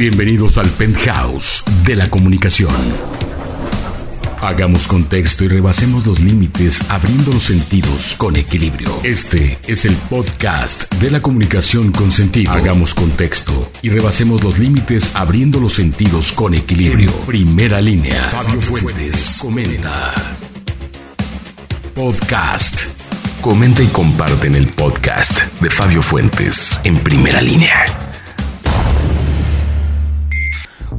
Bienvenidos al penthouse de la comunicación. Hagamos contexto y rebasemos los límites abriendo los sentidos con equilibrio. Este es el podcast de la comunicación con sentido. Hagamos contexto y rebasemos los límites abriendo los sentidos con equilibrio. primera línea. Fabio Fuentes comenta. Podcast. Comenta y comparte en el podcast de Fabio Fuentes en primera línea.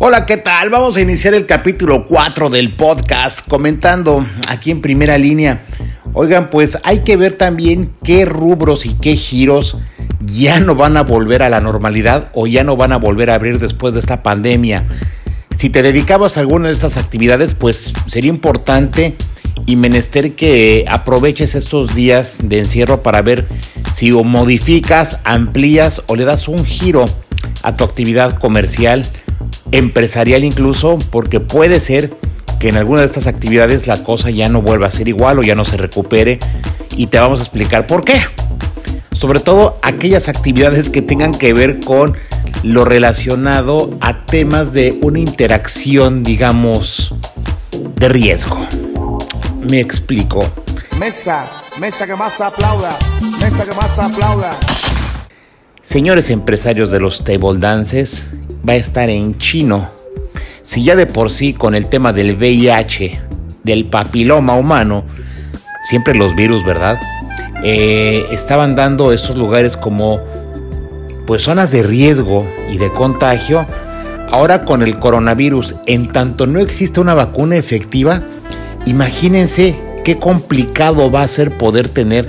Hola, ¿qué tal? Vamos a iniciar el capítulo 4 del podcast comentando aquí en primera línea. Oigan, pues hay que ver también qué rubros y qué giros ya no van a volver a la normalidad o ya no van a volver a abrir después de esta pandemia. Si te dedicabas a alguna de estas actividades, pues sería importante y menester que aproveches estos días de encierro para ver si modificas, amplías o le das un giro a tu actividad comercial empresarial incluso, porque puede ser que en alguna de estas actividades la cosa ya no vuelva a ser igual o ya no se recupere y te vamos a explicar por qué. Sobre todo aquellas actividades que tengan que ver con lo relacionado a temas de una interacción, digamos, de riesgo. Me explico. Mesa, mesa que más aplauda, mesa que más aplauda. Señores empresarios de los table dances, va a estar en chino. Si ya de por sí con el tema del VIH, del papiloma humano, siempre los virus, ¿verdad? Eh, estaban dando esos lugares como pues zonas de riesgo y de contagio. Ahora con el coronavirus, en tanto no existe una vacuna efectiva, imagínense qué complicado va a ser poder tener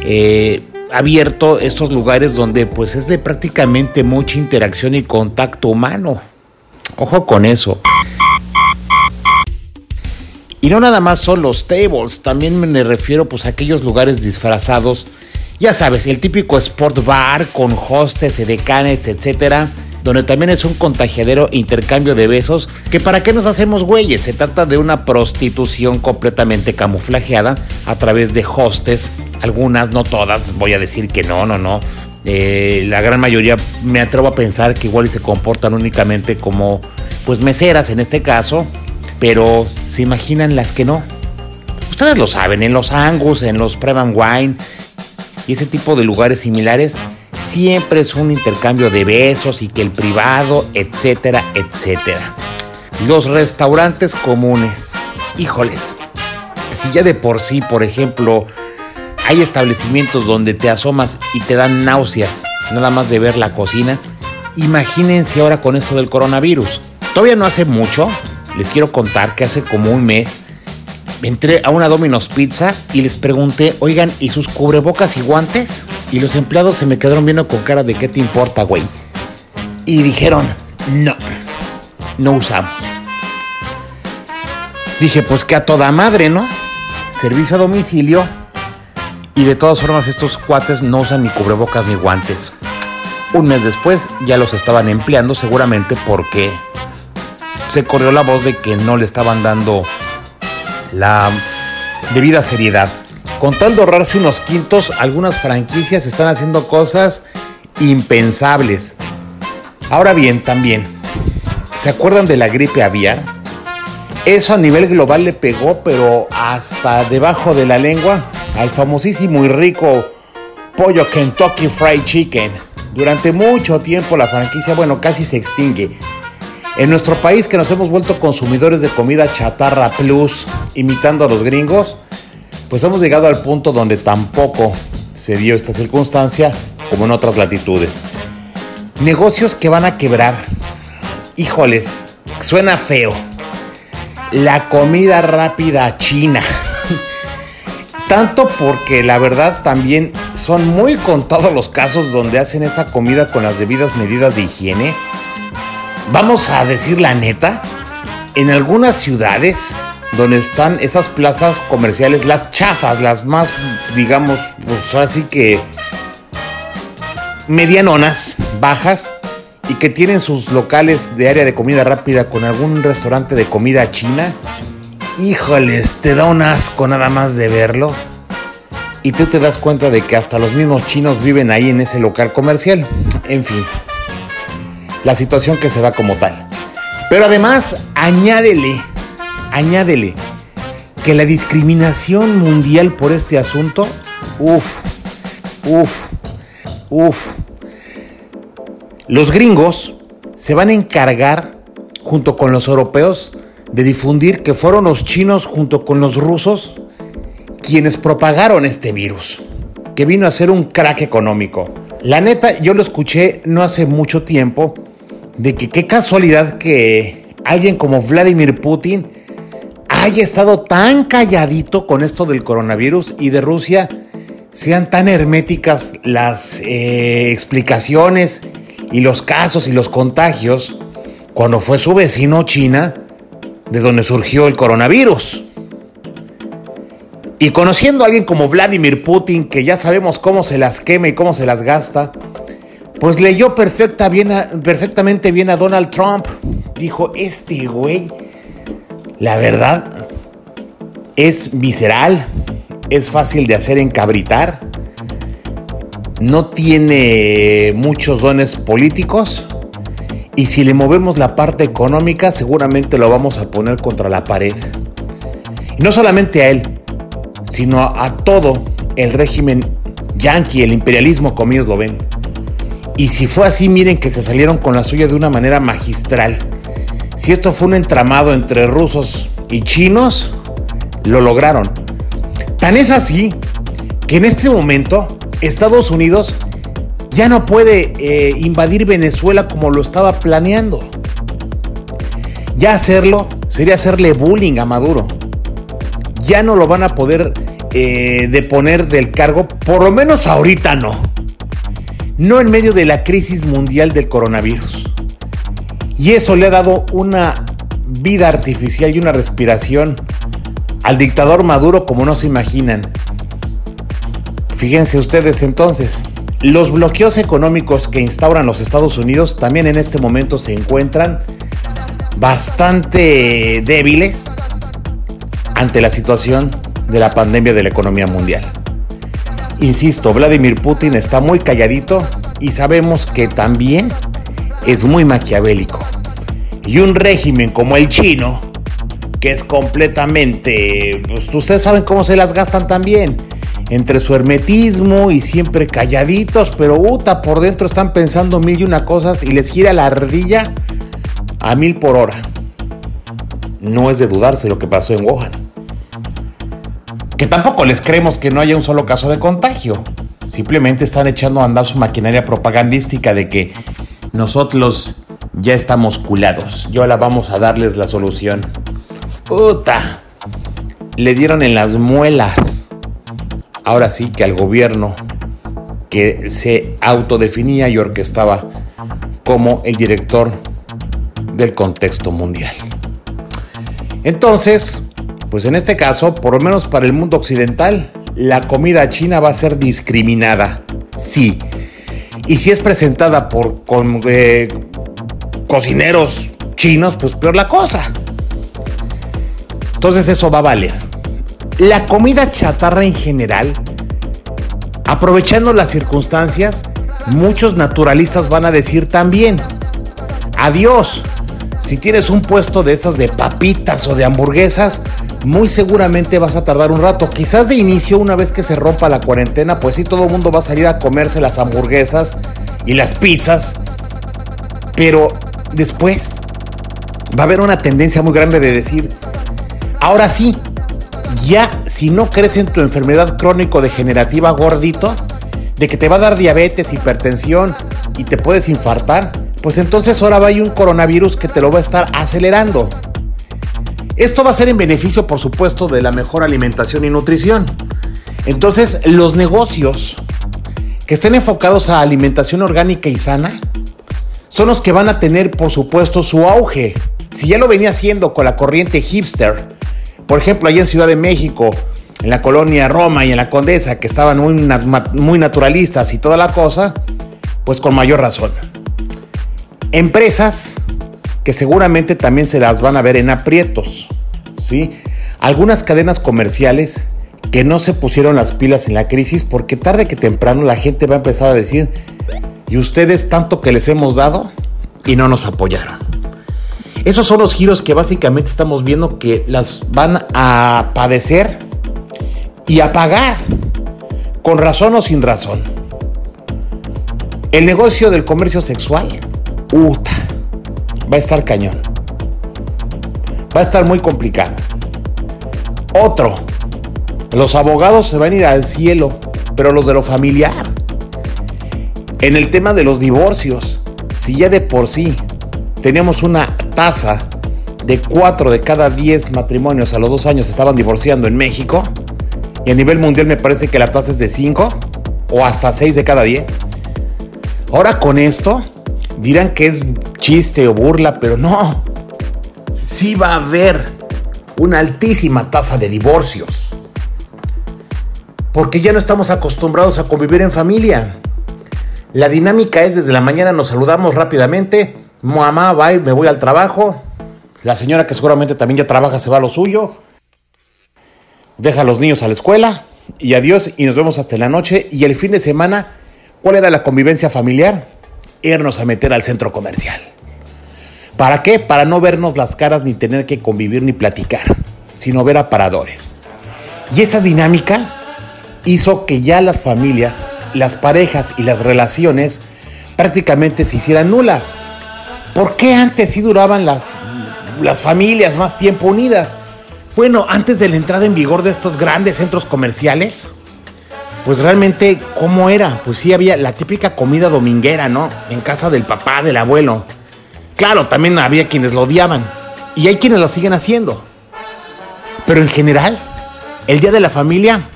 eh, abierto estos lugares donde pues es de prácticamente mucha interacción y contacto humano. Ojo con eso. Y no nada más son los tables, también me refiero pues a aquellos lugares disfrazados. Ya sabes, el típico sport bar con hostes, edecanes, etcétera donde también es un contagiadero intercambio de besos, que para qué nos hacemos güeyes, se trata de una prostitución completamente camuflajeada a través de hostes, algunas, no todas, voy a decir que no, no, no. Eh, la gran mayoría me atrevo a pensar que igual se comportan únicamente como pues meseras en este caso, pero se imaginan las que no. Ustedes lo saben, en los Angus, en los Prime Wine y ese tipo de lugares similares siempre es un intercambio de besos y que el privado, etcétera, etcétera. Los restaurantes comunes, híjoles, si ya de por sí, por ejemplo, hay establecimientos donde te asomas y te dan náuseas nada más de ver la cocina, imagínense ahora con esto del coronavirus. Todavía no hace mucho, les quiero contar que hace como un mes, entré a una Domino's Pizza y les pregunté, oigan, ¿y sus cubrebocas y guantes? Y los empleados se me quedaron viendo con cara de qué te importa, güey. Y dijeron, no, no usamos. Dije, pues que a toda madre, ¿no? Servicio a domicilio. Y de todas formas estos cuates no usan ni cubrebocas ni guantes. Un mes después ya los estaban empleando seguramente porque se corrió la voz de que no le estaban dando la debida seriedad. Con tal de ahorrarse unos quintos, algunas franquicias están haciendo cosas impensables. Ahora bien, también, ¿se acuerdan de la gripe aviar? Eso a nivel global le pegó, pero hasta debajo de la lengua, al famosísimo y rico pollo Kentucky Fried Chicken. Durante mucho tiempo la franquicia, bueno, casi se extingue. En nuestro país que nos hemos vuelto consumidores de comida chatarra plus, imitando a los gringos, pues hemos llegado al punto donde tampoco se dio esta circunstancia como en otras latitudes. Negocios que van a quebrar. Híjoles, suena feo. La comida rápida china. Tanto porque la verdad también son muy contados los casos donde hacen esta comida con las debidas medidas de higiene. Vamos a decir la neta, en algunas ciudades donde están esas plazas comerciales, las chafas, las más, digamos, pues así que medianonas, bajas, y que tienen sus locales de área de comida rápida con algún restaurante de comida china, híjoles, te da un asco nada más de verlo. Y tú te das cuenta de que hasta los mismos chinos viven ahí en ese local comercial. En fin. la situación que se da como tal. Pero además, añádele, añádele que la discriminación mundial por este asunto, uff, uff, uff. Los gringos se van a encargar, junto con los europeos, de difundir que fueron los chinos junto con los rusos quienes propagaron este virus, que vino a ser un crack económico. La neta, yo lo escuché no hace mucho tiempo, de que qué casualidad que alguien como Vladimir Putin haya estado tan calladito con esto del coronavirus y de Rusia sean tan herméticas las eh, explicaciones y los casos y los contagios cuando fue su vecino China de donde surgió el coronavirus. Y conociendo a alguien como Vladimir Putin, que ya sabemos cómo se las quema y cómo se las gasta, pues leyó perfecta bien perfectamente bien a Donald Trump. Dijo, este güey, la verdad, es visceral, es fácil de hacer encabritar, no tiene muchos dones políticos y si le movemos la parte económica seguramente lo vamos a poner contra la pared. Y no solamente a él, sino a todo el régimen yanqui, el imperialismo como ellos lo ven. Y si fue así, miren que se salieron con la suya de una manera magistral. Si esto fue un entramado entre rusos y chinos, lo lograron. Tan es así que en este momento Estados Unidos ya no puede eh, invadir Venezuela como lo estaba planeando. Ya hacerlo sería hacerle bullying a Maduro. Ya no lo van a poder eh, deponer del cargo, por lo menos ahorita no no en medio de la crisis mundial del coronavirus. Y eso le ha dado una vida artificial y una respiración al dictador Maduro como no se imaginan. Fíjense ustedes entonces, los bloqueos económicos que instauran los Estados Unidos también en este momento se encuentran bastante débiles ante la situación de la pandemia de la economía mundial. Insisto, Vladimir Putin está muy calladito y sabemos que también es muy maquiavélico. Y un régimen como el chino, que es completamente... Pues, ustedes saben cómo se las gastan también. Entre su hermetismo y siempre calladitos, pero uta, por dentro están pensando mil y una cosas y les gira la ardilla a mil por hora. No es de dudarse lo que pasó en Wuhan que tampoco les creemos que no haya un solo caso de contagio. Simplemente están echando a andar su maquinaria propagandística de que nosotros ya estamos culados. Yo ahora vamos a darles la solución. ¡Uta! Le dieron en las muelas. Ahora sí que al gobierno que se autodefinía y orquestaba como el director del contexto mundial. Entonces, pues en este caso, por lo menos para el mundo occidental, la comida china va a ser discriminada. Sí. Y si es presentada por eh, cocineros chinos, pues peor la cosa. Entonces eso va a valer. La comida chatarra en general, aprovechando las circunstancias, muchos naturalistas van a decir también, adiós, si tienes un puesto de esas de papitas o de hamburguesas, muy seguramente vas a tardar un rato. Quizás de inicio, una vez que se rompa la cuarentena, pues sí, todo el mundo va a salir a comerse las hamburguesas y las pizzas. Pero después va a haber una tendencia muy grande de decir, ahora sí, ya si no crees en tu enfermedad crónico-degenerativa gordito, de que te va a dar diabetes, hipertensión y te puedes infartar, pues entonces ahora va a un coronavirus que te lo va a estar acelerando. Esto va a ser en beneficio, por supuesto, de la mejor alimentación y nutrición. Entonces, los negocios que estén enfocados a alimentación orgánica y sana son los que van a tener, por supuesto, su auge. Si ya lo venía haciendo con la corriente hipster, por ejemplo, allá en Ciudad de México, en la colonia Roma y en la Condesa, que estaban muy, muy naturalistas y toda la cosa, pues con mayor razón. Empresas que seguramente también se las van a ver en aprietos, ¿sí? Algunas cadenas comerciales que no se pusieron las pilas en la crisis porque tarde que temprano la gente va a empezar a decir, ¿y ustedes tanto que les hemos dado? y no nos apoyaron. Esos son los giros que básicamente estamos viendo que las van a padecer y a pagar, con razón o sin razón. El negocio del comercio sexual, uta, va a estar cañón. Va a estar muy complicado. Otro, los abogados se van a ir al cielo, pero los de lo familiar. En el tema de los divorcios, si ya de por sí teníamos una tasa de 4 de cada 10 matrimonios a los dos años estaban divorciando en México, y a nivel mundial me parece que la tasa es de 5 o hasta 6 de cada 10. Ahora con esto dirán que es chiste o burla, pero no. Sí va a haber una altísima tasa de divorcios. Porque ya no estamos acostumbrados a convivir en familia. La dinámica es desde la mañana nos saludamos rápidamente. Mamá, bye, me voy al trabajo. La señora que seguramente también ya trabaja se va a lo suyo. Deja a los niños a la escuela y adiós y nos vemos hasta la noche. Y el fin de semana, ¿cuál era la convivencia familiar? Irnos a meter al centro comercial. ¿Para qué? Para no vernos las caras ni tener que convivir ni platicar, sino ver aparadores. Y esa dinámica hizo que ya las familias, las parejas y las relaciones prácticamente se hicieran nulas. ¿Por qué antes sí duraban las, las familias más tiempo unidas? Bueno, antes de la entrada en vigor de estos grandes centros comerciales, pues realmente, ¿cómo era? Pues sí había la típica comida dominguera, ¿no? En casa del papá, del abuelo. Claro, también había quienes lo odiaban. Y hay quienes lo siguen haciendo. Pero en general, el Día de la Familia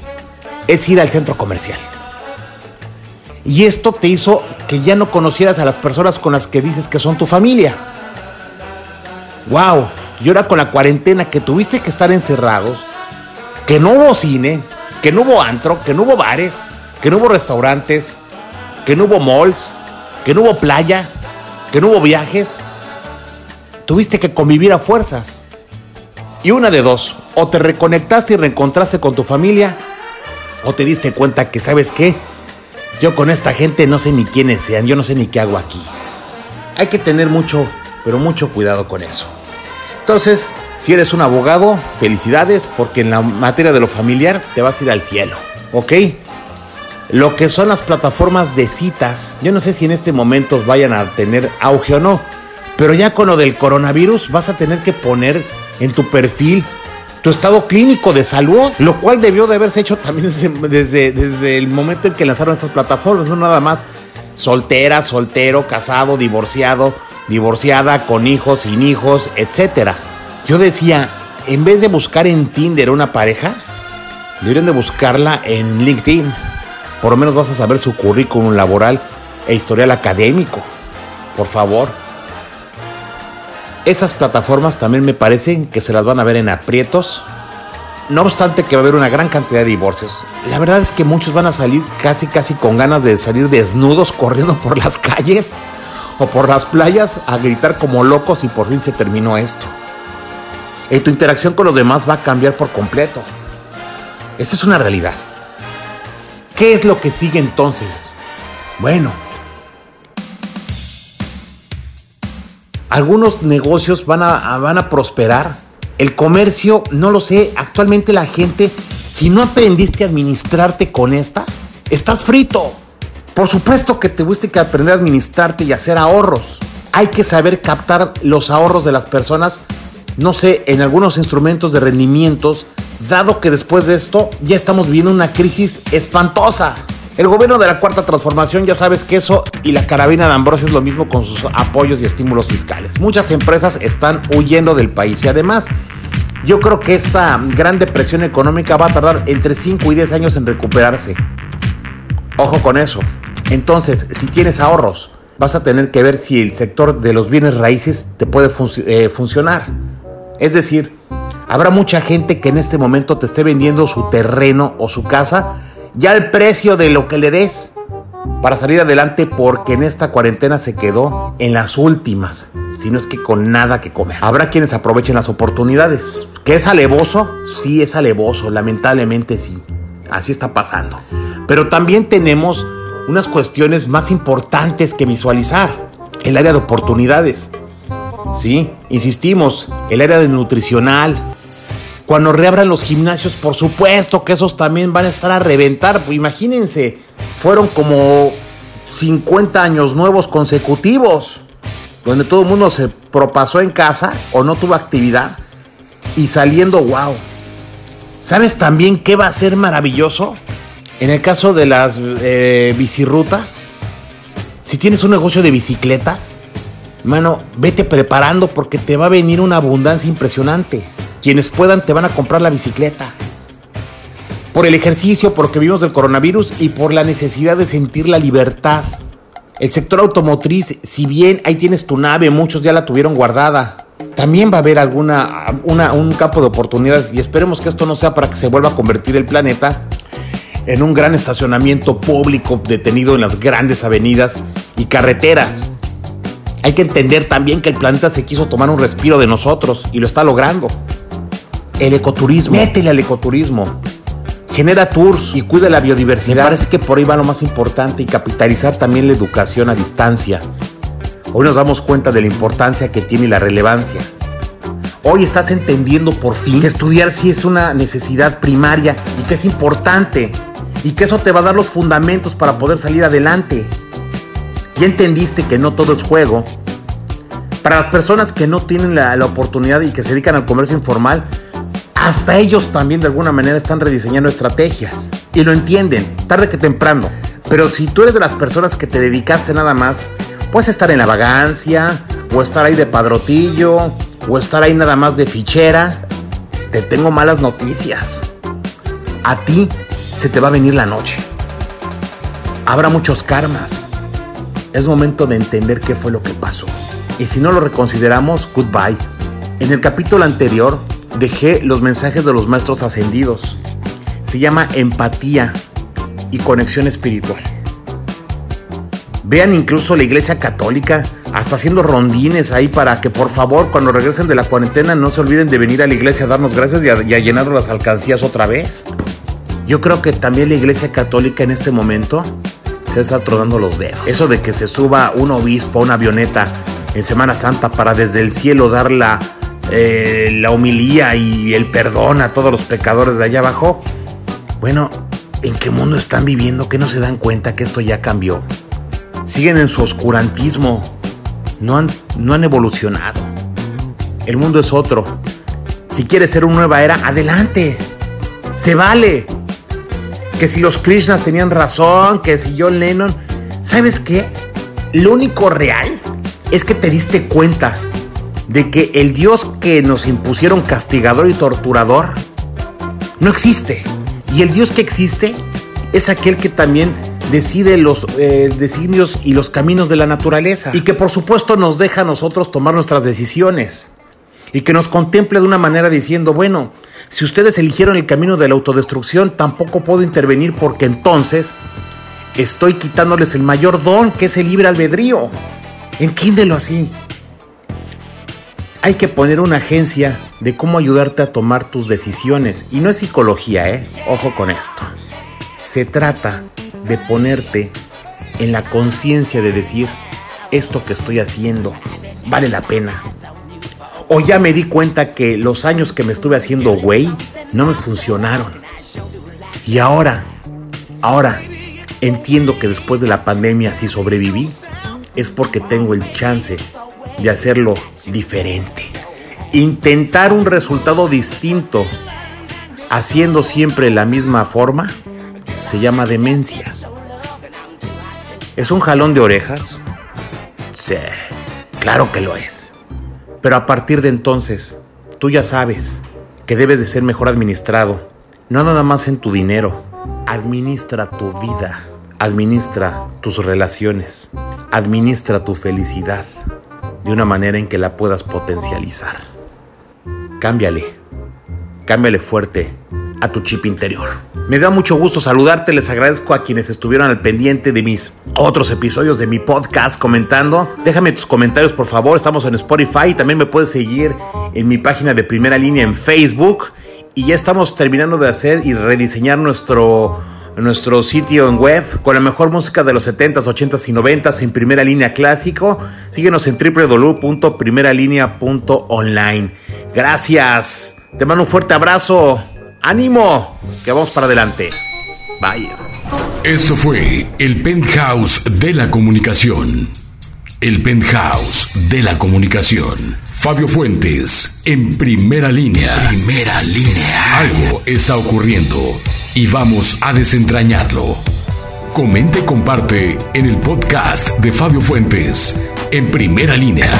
es ir al centro comercial. Y esto te hizo que ya no conocieras a las personas con las que dices que son tu familia. ¡Wow! Y ahora con la cuarentena que tuviste que estar encerrados, que no hubo cine, que no hubo antro, que no hubo bares, que no hubo restaurantes, que no hubo malls, que no hubo playa, que no hubo viajes, tuviste que convivir a fuerzas. Y una de dos, o te reconectaste y reencontraste con tu familia, o te diste cuenta que, ¿sabes qué? Yo con esta gente no sé ni quiénes sean, yo no sé ni qué hago aquí. Hay que tener mucho, pero mucho cuidado con eso. Entonces, si eres un abogado, felicidades, porque en la materia de lo familiar te vas a ir al cielo, ¿ok? Lo que son las plataformas de citas, yo no sé si en este momento vayan a tener auge o no, pero ya con lo del coronavirus vas a tener que poner en tu perfil tu estado clínico de salud, lo cual debió de haberse hecho también desde, desde, el momento en que lanzaron estas plataformas, no nada más soltera, soltero, casado, divorciado, divorciada, con hijos, sin hijos, etc. Yo decía, en vez de buscar en Tinder una pareja, deberían de buscarla en LinkedIn. Por lo menos vas a saber su currículum laboral e historial académico. Por favor. Esas plataformas también me parecen que se las van a ver en aprietos. No obstante que va a haber una gran cantidad de divorcios. La verdad es que muchos van a salir casi casi con ganas de salir desnudos corriendo por las calles o por las playas a gritar como locos y por fin se terminó esto. Y tu interacción con los demás va a cambiar por completo. Esto es una realidad. ¿Qué es lo que sigue entonces? Bueno, algunos negocios van a, van a prosperar. El comercio, no lo sé, actualmente la gente, si no aprendiste a administrarte con esta, estás frito. Por supuesto que te tuviste que aprender a administrarte y hacer ahorros. Hay que saber captar los ahorros de las personas, no sé, en algunos instrumentos de rendimientos, dado que después de esto ya estamos viviendo una crisis espantosa. El gobierno de la Cuarta Transformación ya sabes que eso y la carabina de Ambrosio es lo mismo con sus apoyos y estímulos fiscales. Muchas empresas están huyendo del país y además yo creo que esta gran depresión económica va a tardar entre 5 y 10 años en recuperarse. Ojo con eso. Entonces, si tienes ahorros, vas a tener que ver si el sector de los bienes raíces te puede eh, funcionar. Es decir, habrá mucha gente que en este momento te esté vendiendo su terreno o su casa ya el precio de lo que le des para salir adelante porque en esta cuarentena se quedó en las últimas, si no es que con nada que comer. Habrá quienes aprovechen las oportunidades. ¿Que es alevoso? Sí, es alevoso, lamentablemente sí. Así está pasando. Pero también tenemos unas cuestiones más importantes que visualizar. el área de oportunidades. Sí, insistimos, el área de nutricional. Cuando reabran los gimnasios, por supuesto que esos también van a estar a reventar. Pues imagínense, fueron como 50 años nuevos consecutivos, donde todo el mundo se propasó en casa o no tuvo actividad y saliendo, wow. ¿Sabes también qué va a ser maravilloso? En el caso de las eh, si tienes un negocio de bicicletas, mano, vete preparando porque te va a venir una abundancia impresionante. Quienes puedan te van a comprar la bicicleta. Por el ejercicio, porque vivimos del coronavirus y por la necesidad de sentir la libertad. El sector automotriz, si bien ahí tienes tu nave, muchos ya la tuvieron guardada. También va a haber alguna un campo de oportunidades y esperemos que esto no sea para que se vuelva a convertir el planeta en un gran estacionamiento público detenido en las grandes avenidas y carreteras. Hay que entender también que el planeta se quiso tomar un respiro de nosotros y lo está logrando. El ecoturismo. Métele al ecoturismo. Genera tours y cuida la biodiversidad. parece que por ahí va lo más importante y capitalizar también la educación a distancia. Hoy nos damos cuenta de la importancia que tiene y la relevancia. Hoy estás entendiendo por fin que estudiar sí es una necesidad primaria y que es importante y que eso te va a dar los fundamentos para poder salir adelante. Ya entendiste que no todo es juego. Para las personas que no tienen la, oportunidad y que se dedican al comercio informal, hasta ellos también de alguna manera están rediseñando estrategias. Y lo entienden, tarde que temprano. Pero si tú eres de las personas que te dedicaste nada más, puedes estar en la vagancia, o estar ahí de padrotillo, o estar ahí nada más de fichera. Te tengo malas noticias. A ti se te va a venir la noche. Habrá muchos karmas es momento de entender qué fue lo que pasó. Y si no lo reconsideramos, goodbye. En el capítulo anterior dejé los mensajes de los maestros ascendidos. Se llama empatía y conexión espiritual. Vean incluso la iglesia católica hasta haciendo rondines ahí para que por favor cuando regresen de la cuarentena no se olviden de venir a la iglesia a darnos gracias y a, y las alcancías otra vez. Yo creo que también la iglesia católica en este momento se está los dedos. Eso de que se suba un obispo a una avioneta en Semana Santa para desde el cielo dar la, eh, la humilía y el perdón a todos los pecadores de allá abajo. Bueno, ¿en qué mundo están viviendo que no se dan cuenta que esto ya cambió? Siguen en su oscurantismo. No han, no han evolucionado. El mundo es otro. Si quieres ser una nueva era, adelante. Se vale que si los Krishnas tenían razón, que si John Lennon, ¿sabes qué? Lo único real es que te diste cuenta de que el Dios que nos impusieron castigador y torturador no existe. Y el Dios que existe es aquel que también decide los eh, designios y los caminos de la naturaleza. Y que por supuesto nos deja a nosotros tomar nuestras decisiones. Y que nos contemple de una manera diciendo, bueno, si ustedes eligieron el camino de la autodestrucción, tampoco puedo intervenir porque entonces estoy quitándoles el mayor don que es el libre albedrío. Entiéndelo así. Hay que poner una agencia de cómo ayudarte a tomar tus decisiones. Y no es psicología, ¿eh? Ojo con esto. Se trata de ponerte en la conciencia de decir, esto que estoy haciendo vale la pena o ya me di cuenta que los años que me estuve haciendo güey no me funcionaron. Y ahora, ahora entiendo que después de la pandemia si sobreviví es porque tengo el chance de hacerlo diferente. Intentar un resultado distinto haciendo siempre la misma forma se llama demencia. ¿Es un jalón de orejas? Sí, claro que lo es. Pero a partir de entonces, tú ya sabes que debes de ser mejor administrado. No nada más en tu dinero. Administra tu vida. Administra tus relaciones. Administra tu felicidad de una manera en que la puedas potencializar. Cámbiale. Cámbiale fuerte a tu chip interior. Me da mucho gusto saludarte, les agradezco a quienes estuvieron al pendiente de mis otros episodios de mi podcast comentando. Déjame tus comentarios por favor, estamos en Spotify, también me puedes seguir en mi página de primera línea en Facebook y ya estamos terminando de hacer y rediseñar nuestro nuestro sitio en web con la mejor música de los 70s, 80s y 90s en primera línea clásico. Síguenos en www.primeralinea.online. Gracias. Te mando un fuerte abrazo. Ánimo, que vamos para adelante. Bye. Esto fue el penthouse de la comunicación. El penthouse de la comunicación. Fabio Fuentes, en primera línea. Primera línea. Algo está ocurriendo y vamos a desentrañarlo. Comente y comparte en el podcast de Fabio Fuentes, en primera línea.